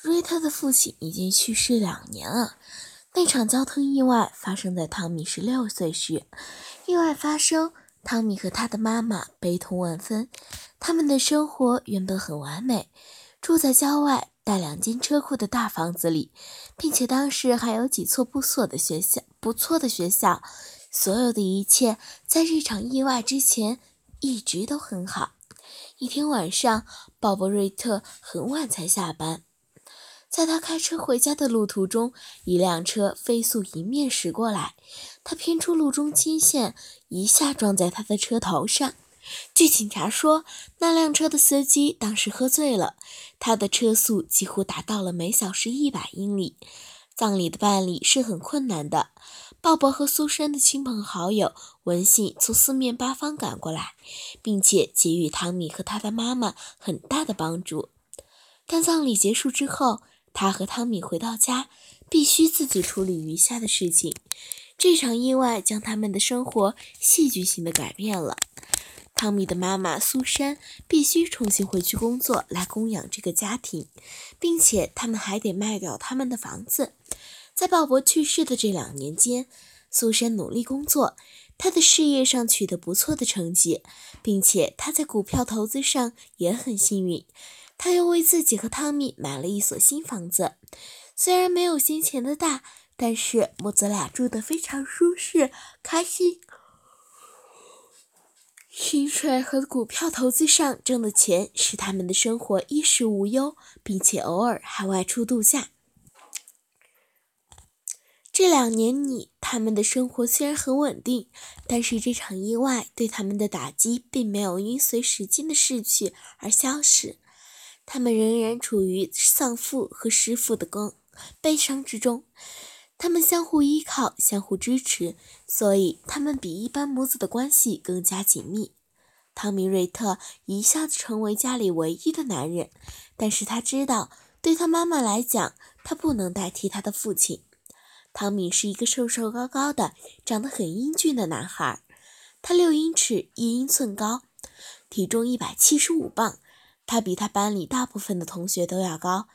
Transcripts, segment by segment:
瑞特的父亲已经去世两年了。那场交通意外发生在汤米十六岁时。意外发生，汤米和他的妈妈悲痛万分。他们的生活原本很完美，住在郊外带两间车库的大房子里，并且当时还有几所不错的学校。不错的学校，所有的一切在这场意外之前一直都很好。一天晚上，鲍勃·瑞特很晚才下班。在他开车回家的路途中，一辆车飞速迎面驶过来，他偏出路中间线，一下撞在他的车头上。据警察说，那辆车的司机当时喝醉了，他的车速几乎达到了每小时一百英里。葬礼的办理是很困难的。鲍勃和苏珊的亲朋好友闻信从四面八方赶过来，并且给予汤米和他的妈妈很大的帮助。但葬礼结束之后，他和汤米回到家，必须自己处理余下的事情。这场意外将他们的生活戏剧性的改变了。汤米的妈妈苏珊必须重新回去工作来供养这个家庭，并且他们还得卖掉他们的房子。在鲍勃去世的这两年间，苏珊努力工作，她的事业上取得不错的成绩，并且她在股票投资上也很幸运。他又为自己和汤米买了一所新房子，虽然没有先前的大，但是母子俩住得非常舒适、开心。薪水和股票投资上挣的钱使他们的生活衣食无忧，并且偶尔还外出度假。这两年里，他们的生活虽然很稳定，但是这场意外对他们的打击并没有因随时间的逝去而消失。他们仍然处于丧父和失父的悲悲伤之中，他们相互依靠，相互支持，所以他们比一般母子的关系更加紧密。汤米·瑞特一下子成为家里唯一的男人，但是他知道，对他妈妈来讲，他不能代替他的父亲。汤米是一个瘦瘦高高的、长得很英俊的男孩，他六英尺一英寸高，体重一百七十五磅。他比他班里大部分的同学都要高，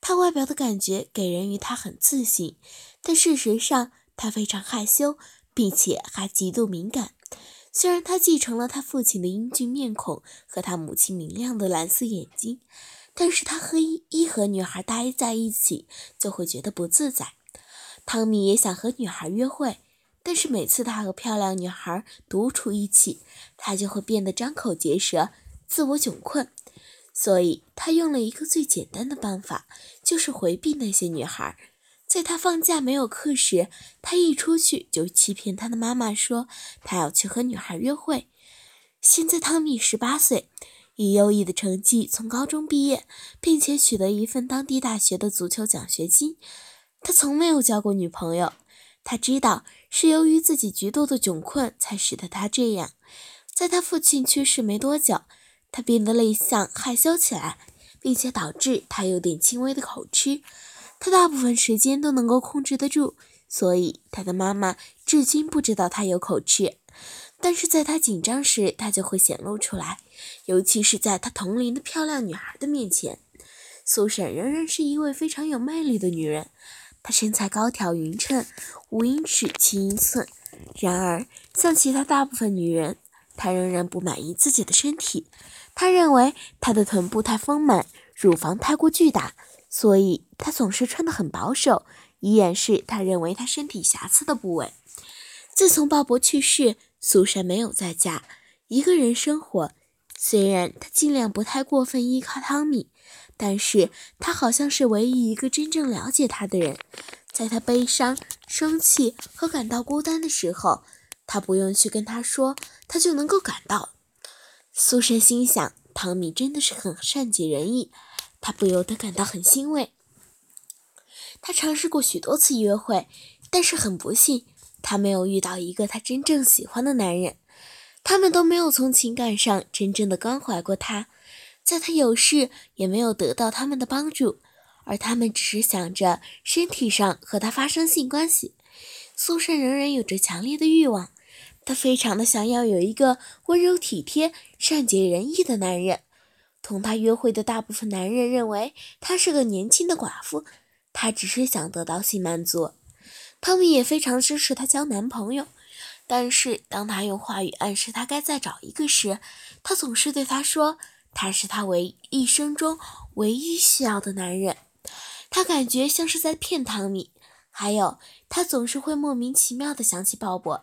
他外表的感觉给人于他很自信，但事实上他非常害羞，并且还极度敏感。虽然他继承了他父亲的英俊面孔和他母亲明亮的蓝色眼睛，但是他和一一和女孩待在一起就会觉得不自在。汤米也想和女孩约会，但是每次他和漂亮女孩独处一起，他就会变得张口结舌，自我窘困。所以他用了一个最简单的办法，就是回避那些女孩。在他放假没有课时，他一出去就欺骗他的妈妈说他要去和女孩约会。现在汤米十八岁，以优异的成绩从高中毕业，并且取得一份当地大学的足球奖学金。他从没有交过女朋友。他知道是由于自己极度的窘困才使得他这样。在他父亲去世没多久。他变得内向、害羞起来，并且导致他有点轻微的口吃。他大部分时间都能够控制得住，所以他的妈妈至今不知道他有口吃。但是在他紧张时，他就会显露出来，尤其是在他同龄的漂亮女孩的面前。苏珊仍然是一位非常有魅力的女人，她身材高挑匀称，五英尺七英寸。然而，像其他大部分女人，她仍然不满意自己的身体。他认为他的臀部太丰满，乳房太过巨大，所以他总是穿得很保守，以掩饰他认为他身体瑕疵的部位。自从鲍勃去世，苏珊没有在家，一个人生活。虽然她尽量不太过分依靠汤米，但是他好像是唯一一个真正了解他的人。在他悲伤、生气和感到孤单的时候，他不用去跟他说，他就能够感到。苏珊心想，汤米真的是很善解人意，她不由得感到很欣慰。他尝试过许多次约会，但是很不幸，他没有遇到一个他真正喜欢的男人。他们都没有从情感上真正的关怀过他，在他有事也没有得到他们的帮助，而他们只是想着身体上和他发生性关系。苏珊仍然有着强烈的欲望，她非常的想要有一个温柔体贴、善解人意的男人。同她约会的大部分男人认为她是个年轻的寡妇，她只是想得到性满足。汤米也非常支持她交男朋友。但是，当他用话语暗示他该再找一个时，他总是对他说：“他是他唯一生中唯一需要的男人。”他感觉像是在骗汤米。还有，他总是会莫名其妙的想起鲍勃。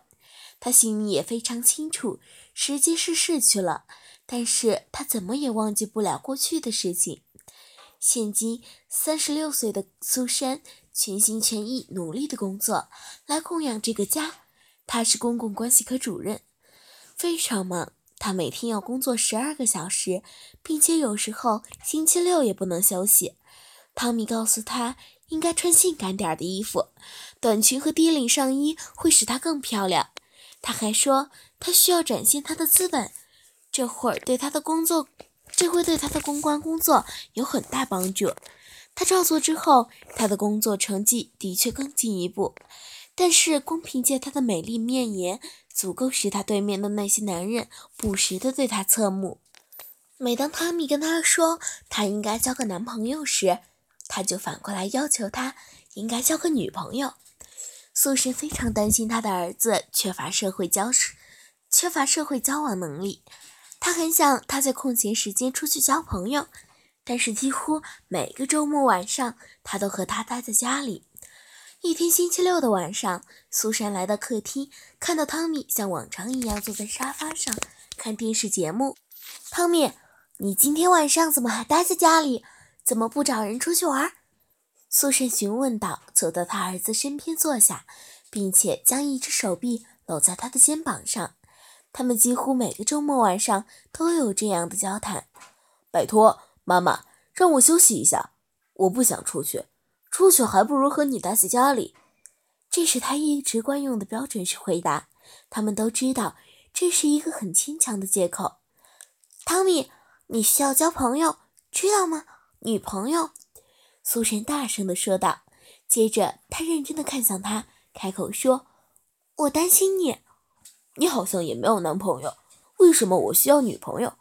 他心里也非常清楚，时间是逝去了，但是他怎么也忘记不了过去的事情。现今三十六岁的苏珊，全心全意努力的工作，来供养这个家。他是公共关系科主任，非常忙。他每天要工作十二个小时，并且有时候星期六也不能休息。汤米告诉他，应该穿性感点的衣服，短裙和低领上衣会使她更漂亮。他还说，他需要展现他的资本，这会儿对他的工作，这会对他的公关工作有很大帮助。他照做之后，他的工作成绩的确更进一步。但是，光凭借她的美丽面颜，足够使她对面的那些男人不时地对她侧目。每当汤米跟她说她应该交个男朋友时，他就反过来要求他应该交个女朋友。苏珊非常担心她的儿子缺乏社会交缺乏社会交往能力，她很想他在空闲时间出去交朋友，但是几乎每个周末晚上，他都和他待在家里。一天星期六的晚上，苏珊来到客厅，看到汤米像往常一样坐在沙发上看电视节目。汤米，你今天晚上怎么还待在家里？怎么不找人出去玩？苏珊询问道，走到他儿子身边坐下，并且将一只手臂搂在他的肩膀上。他们几乎每个周末晚上都有这样的交谈。拜托，妈妈，让我休息一下，我不想出去。出去还不如和你待在家里，这是他一直惯用的标准式回答。他们都知道这是一个很牵强的借口。汤米，你需要交朋友，知道吗？女朋友。苏珊大声地说道。接着，他认真地看向他，开口说：“我担心你。你好像也没有男朋友，为什么我需要女朋友？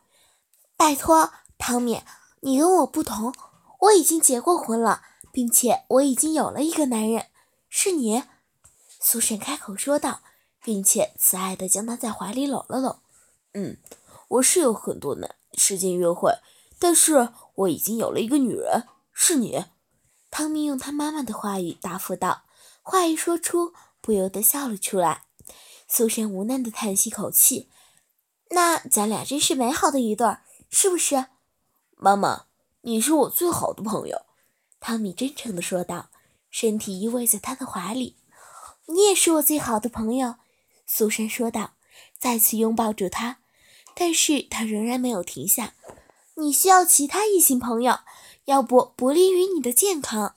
拜托，汤米，你跟我不同，我已经结过婚了。”并且我已经有了一个男人，是你，苏珊开口说道，并且慈爱地将他在怀里搂了搂。嗯，我是有很多男时间约会，但是我已经有了一个女人，是你。汤米用他妈妈的话语答复道，话一说出，不由得笑了出来。苏珊无奈地叹息口气，那咱俩真是美好的一对，是不是？妈妈，你是我最好的朋友。汤米真诚地说道，身体依偎在他的怀里。“你也是我最好的朋友。”苏珊说道，再次拥抱住他。但是他仍然没有停下。“你需要其他异性朋友，要不不利于你的健康。”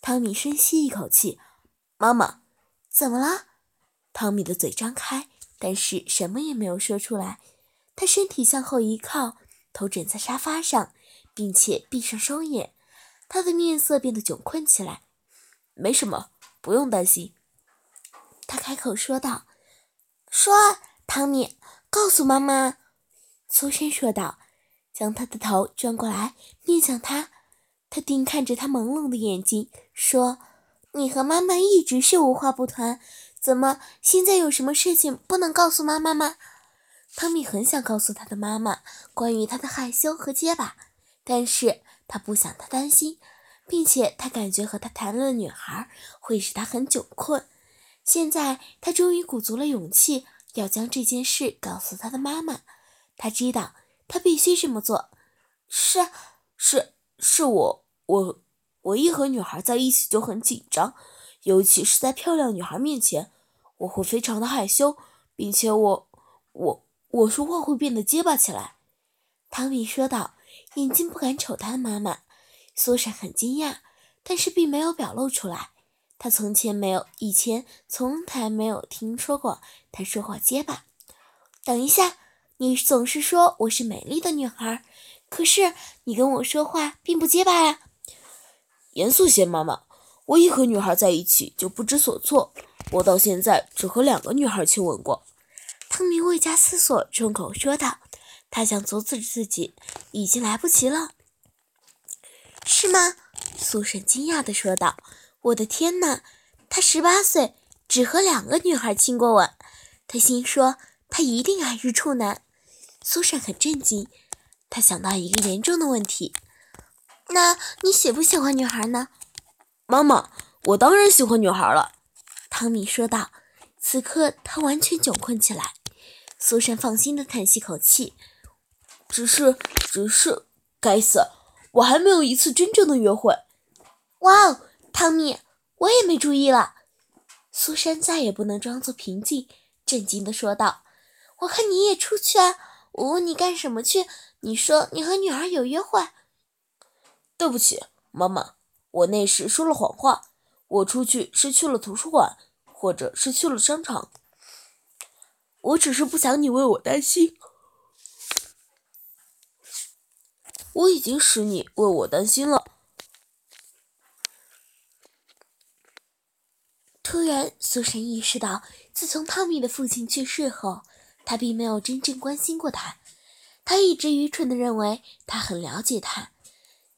汤米深吸一口气。“妈妈，怎么了？”汤米的嘴张开，但是什么也没有说出来。他身体向后一靠，头枕在沙发上，并且闭上双眼。他的面色变得窘困起来。没什么，不用担心。他开口说道：“说，汤米，告诉妈妈。”苏珊说道，将他的头转过来面向他。他盯看着他朦胧的眼睛，说：“你和妈妈一直是无话不谈，怎么现在有什么事情不能告诉妈妈吗？”汤米很想告诉他的妈妈关于他的害羞和结巴，但是。他不想他担心，并且他感觉和他谈论的女孩会使他很窘困。现在他终于鼓足了勇气，要将这件事告诉他的妈妈。他知道他必须这么做。是，是，是我，我，我一和女孩在一起就很紧张，尤其是在漂亮女孩面前，我会非常的害羞，并且我，我，我说话会变得结巴起来。汤米说道。眼睛不敢瞅他的妈妈，苏珊很惊讶，但是并没有表露出来。他从前没有，以前从来没有听说过他说话结巴。等一下，你总是说我是美丽的女孩，可是你跟我说话并不结巴呀。严肃些，妈妈，我一和女孩在一起就不知所措。我到现在只和两个女孩亲吻过。汤米未加思索，冲口说道。他想阻止自己，已经来不及了。是吗？苏珊惊讶地说道。我的天哪！他十八岁，只和两个女孩亲过吻。他心说，他一定还是处男。苏珊很震惊，她想到一个严重的问题：那你喜不喜欢女孩呢？妈妈，我当然喜欢女孩了。汤米说道。此刻他完全窘困起来。苏珊放心的叹息口气：“只是，只是，该死，我还没有一次真正的约会。”哇哦！汤米，我也没注意了。苏珊再也不能装作平静，震惊地说道：“我看你也出去啊！我问你干什么去？你说你和女儿有约会。”对不起，妈妈，我那时说了谎话。我出去是去了图书馆，或者是去了商场。我只是不想你为我担心。我已经使你为我担心了。突然，苏珊意识到，自从汤米的父亲去世后，他并没有真正关心过他。他一直愚蠢地认为他很了解他。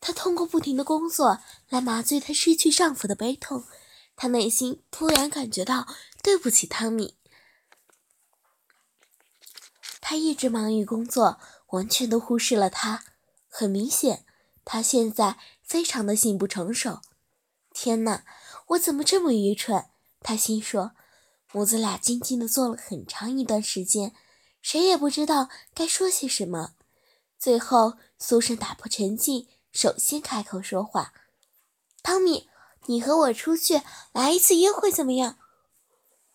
他通过不停的工作来麻醉他失去丈夫的悲痛。他内心突然感觉到对不起汤米。他一直忙于工作，完全都忽视了他。很明显，他现在非常的性不成熟。天哪，我怎么这么愚蠢？他心说，母子俩静静地坐了很长一段时间，谁也不知道该说些什么。最后，苏珊打破沉寂，首先开口说话：“汤米，你和我出去来一次约会怎么样？”“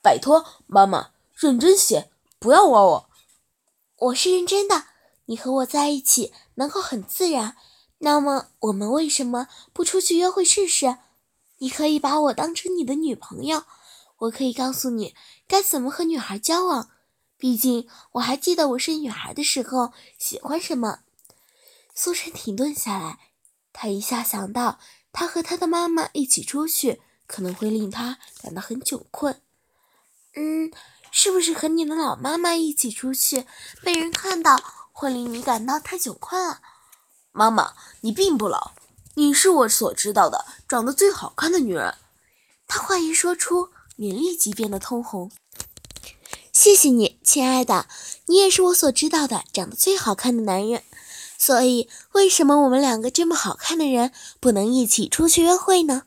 拜托，妈妈，认真些，不要玩我。”“我是认真的，你和我在一起能够很自然。那么，我们为什么不出去约会试试？你可以把我当成你的女朋友。”我可以告诉你该怎么和女孩交往，毕竟我还记得我是女孩的时候喜欢什么。苏珊停顿下来，她一下想到，他和他的妈妈一起出去可能会令她感到很窘困。嗯，是不是和你的老妈妈一起出去被人看到会令你感到太窘困了？妈妈，你并不老，你是我所知道的长得最好看的女人。她话一说出。脸立即变得通红。谢谢你，亲爱的，你也是我所知道的长得最好看的男人。所以，为什么我们两个这么好看的人不能一起出去约会呢？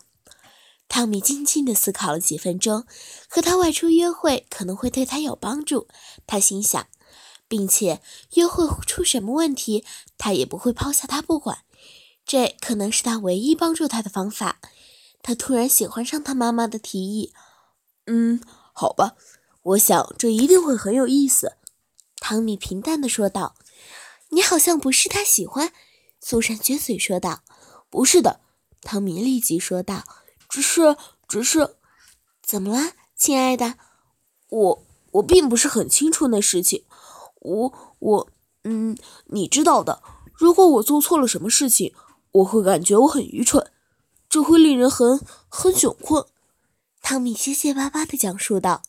汤米静静地思考了几分钟，和他外出约会可能会对他有帮助，他心想，并且约会出什么问题，他也不会抛下他不管。这可能是他唯一帮助他的方法。他突然喜欢上他妈妈的提议。嗯，好吧，我想这一定会很有意思。”汤米平淡地说道。“你好像不是他喜欢。”苏珊撅嘴说道。“不是的。”汤米立即说道。“只是，只是……怎么了，亲爱的？我……我并不是很清楚那事情。我……我……嗯，你知道的。如果我做错了什么事情，我会感觉我很愚蠢，这会令人很……很窘困。”汤米结结巴巴地讲述道：“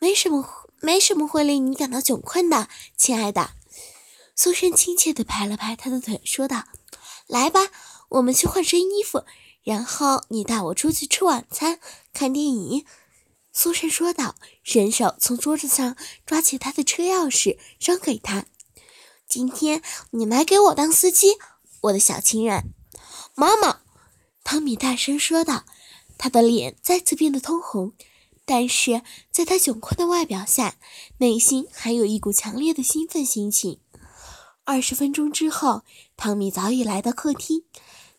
没什么，没什么会令你感到窘困的，亲爱的。”苏珊亲切地拍了拍他的腿，说道：“来吧，我们去换身衣服，然后你带我出去吃晚餐、看电影。”苏珊说道，伸手从桌子上抓起他的车钥匙，扔给他：“今天你来给我当司机，我的小情人。”妈妈，汤米大声说道。他的脸再次变得通红，但是在他窘困的外表下，内心还有一股强烈的兴奋心情。二十分钟之后，汤米早已来到客厅，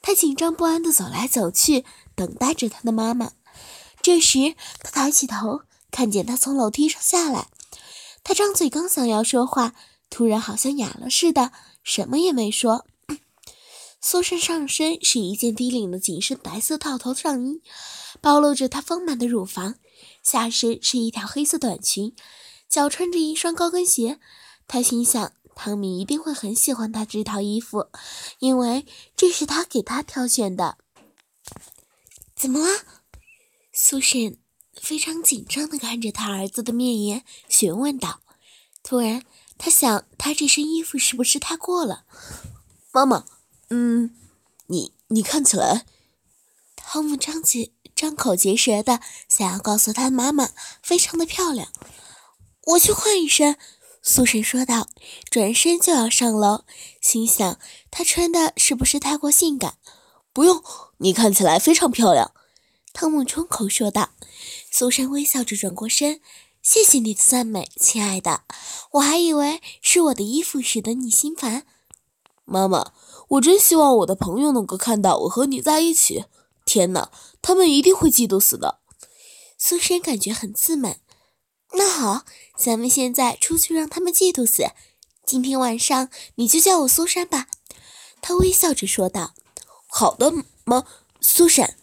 他紧张不安地走来走去，等待着他的妈妈。这时，他抬起头，看见他从楼梯上下来。他张嘴刚想要说话，突然好像哑了似的，什么也没说。苏珊上身是一件低领的紧身白色套头上衣，暴露着她丰满的乳房；下身是一条黑色短裙，脚穿着一双高跟鞋。她心想，汤米一定会很喜欢她这套衣服，因为这是他给他挑选的。怎么了？苏珊非常紧张地看着他儿子的面颜，询问道。突然，他想，他这身衣服是不是太过了？妈妈。嗯，你你看起来，汤姆张嘴张口结舌的想要告诉他妈妈，非常的漂亮。我去换一身，苏珊说道，转身就要上楼，心想他穿的是不是太过性感？不用，你看起来非常漂亮，汤姆冲口说道。苏珊微笑着转过身，谢谢你的赞美，亲爱的，我还以为是我的衣服使得你心烦，妈妈。我真希望我的朋友能够看到我和你在一起。天哪，他们一定会嫉妒死的。苏珊感觉很自满。那好，咱们现在出去让他们嫉妒死。今天晚上你就叫我苏珊吧。他微笑着说道。好的，妈，苏珊。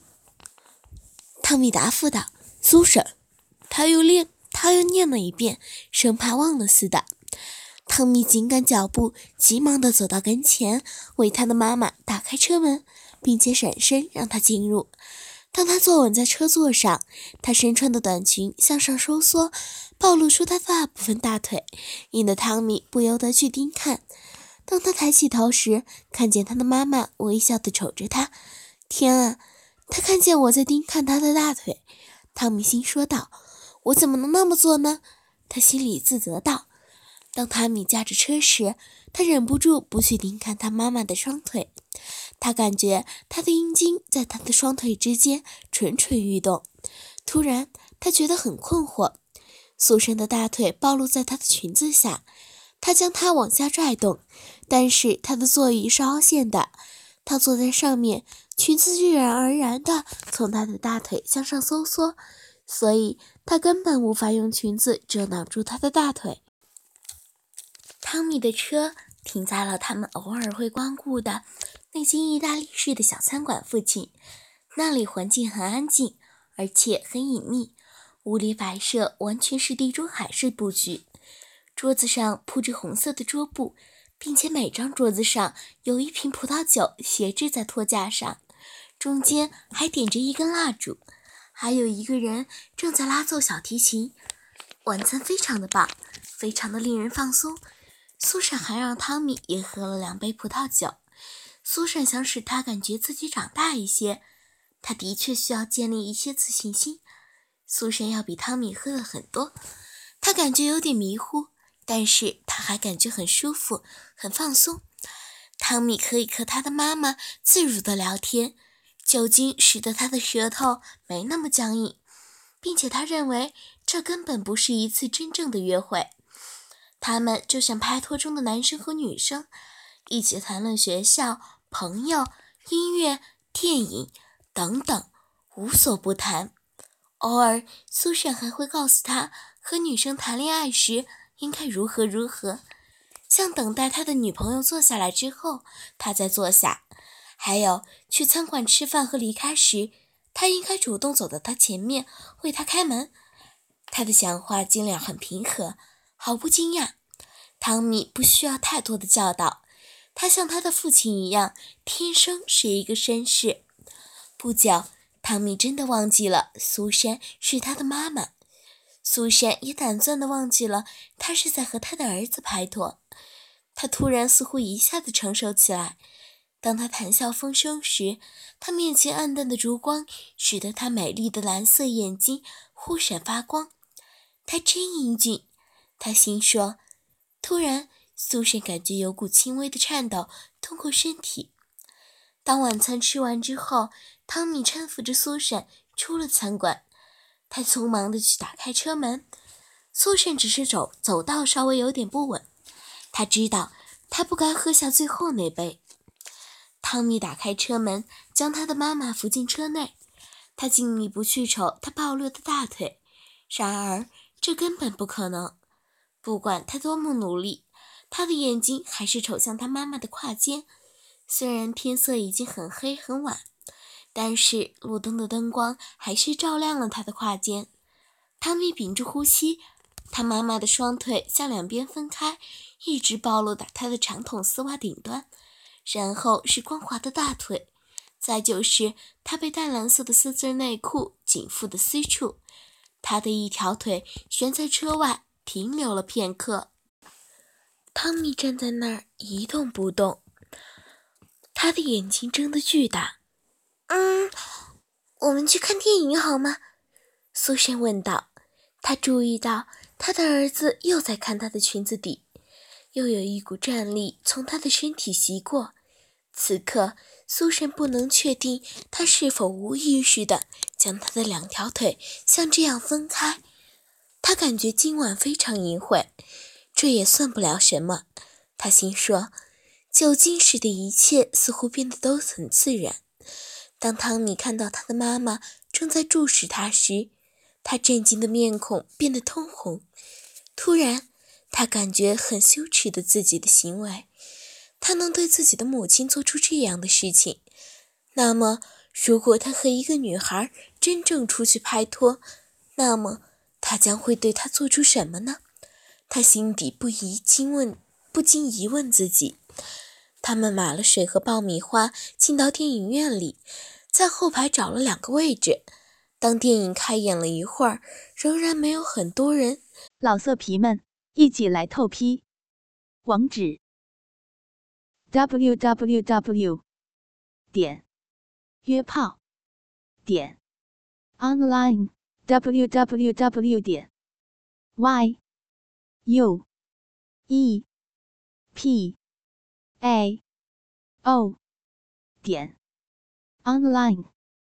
汤米答复道。苏珊。他又念，他又念了一遍，生怕忘了似的。汤米紧赶脚步，急忙地走到跟前，为他的妈妈打开车门，并且闪身让她进入。当他坐稳在车座上，他身穿的短裙向上收缩，暴露出他大部分大腿，引得汤米不由得去盯看。当他抬起头时，看见他的妈妈微笑地瞅着他。天啊！他看见我在盯看他的大腿。汤米心说道：“我怎么能那么做呢？”他心里自责道。当汤米驾着车时，他忍不住不去盯看他妈妈的双腿。他感觉他的阴茎在他的双腿之间蠢蠢欲动。突然，他觉得很困惑。苏珊的大腿暴露在他的裙子下，他将它往下拽动，但是他的座椅是凹陷的，他坐在上面，裙子自然而然地从他的大腿向上收缩，所以他根本无法用裙子遮挡住他的大腿。汤米的车停在了他们偶尔会光顾的那间意大利式的小餐馆附近。那里环境很安静，而且很隐秘。屋里摆设完全是地中海式布局，桌子上铺着红色的桌布，并且每张桌子上有一瓶葡萄酒斜置在托架上，中间还点着一根蜡烛，还有一个人正在拉奏小提琴。晚餐非常的棒，非常的令人放松。苏珊还让汤米也喝了两杯葡萄酒。苏珊想使他感觉自己长大一些，他的确需要建立一些自信心。苏珊要比汤米喝了很多，他感觉有点迷糊，但是他还感觉很舒服，很放松。汤米可以和他的妈妈自如的聊天，酒精使得他的舌头没那么僵硬，并且他认为这根本不是一次真正的约会。他们就像拍拖中的男生和女生，一起谈论学校、朋友、音乐、电影等等，无所不谈。偶尔，苏珊还会告诉他和女生谈恋爱时应该如何如何，像等待他的女朋友坐下来之后，他再坐下；还有去餐馆吃饭和离开时，他应该主动走到他前面为他开门。他的讲话尽量很平和。毫不惊讶，汤米不需要太多的教导。他像他的父亲一样，天生是一个绅士。不久，汤米真的忘记了苏珊是他的妈妈。苏珊也胆战的忘记了他是在和他的儿子拍拖。他突然似乎一下子成熟起来。当他谈笑风生时，他面前暗淡的烛光使得他美丽的蓝色眼睛忽闪发光。他真英俊。他心说：“突然，苏珊感觉有股轻微的颤抖通过身体。”当晚餐吃完之后，汤米搀扶着苏珊出了餐馆。他匆忙地去打开车门，苏珊只是走走道稍微有点不稳。他知道他不该喝下最后那杯。汤米打开车门，将他的妈妈扶进车内。他尽力不去瞅他暴露的大腿，然而这根本不可能。不管他多么努力，他的眼睛还是瞅向他妈妈的胯间。虽然天色已经很黑很晚，但是路灯的灯光还是照亮了他的胯间。汤米屏住呼吸，他妈妈的双腿向两边分开，一直暴露到他的长筒丝袜顶端，然后是光滑的大腿，再就是他被淡蓝色的丝质内裤紧缚的 C 处。他的一条腿悬在车外，停留了片刻。汤米站在那儿一动不动。他的眼睛睁得巨大。嗯，我们去看电影好吗？苏珊问道。他注意到他的儿子又在看他的裙子底，又有一股战力从他的身体袭过。此刻，苏珊不能确定他是否无意识地将他的两条腿像这样分开。他感觉今晚非常淫秽，这也算不了什么。他心说。酒精使的一切似乎变得都很自然。当汤米看到他的妈妈正在注视他时，他震惊的面孔变得通红。突然，他感觉很羞耻的自己的行为。他能对自己的母亲做出这样的事情，那么如果他和一个女孩真正出去拍拖，那么他将会对她做出什么呢？他心底不疑惊问，不禁疑问自己。他们买了水和爆米花，进到电影院里，在后排找了两个位置。当电影开演了一会儿，仍然没有很多人。老色皮们，一起来透批！网址：w w w 点约炮点 online w w w 点 y u e. P. A. O. 点。Online。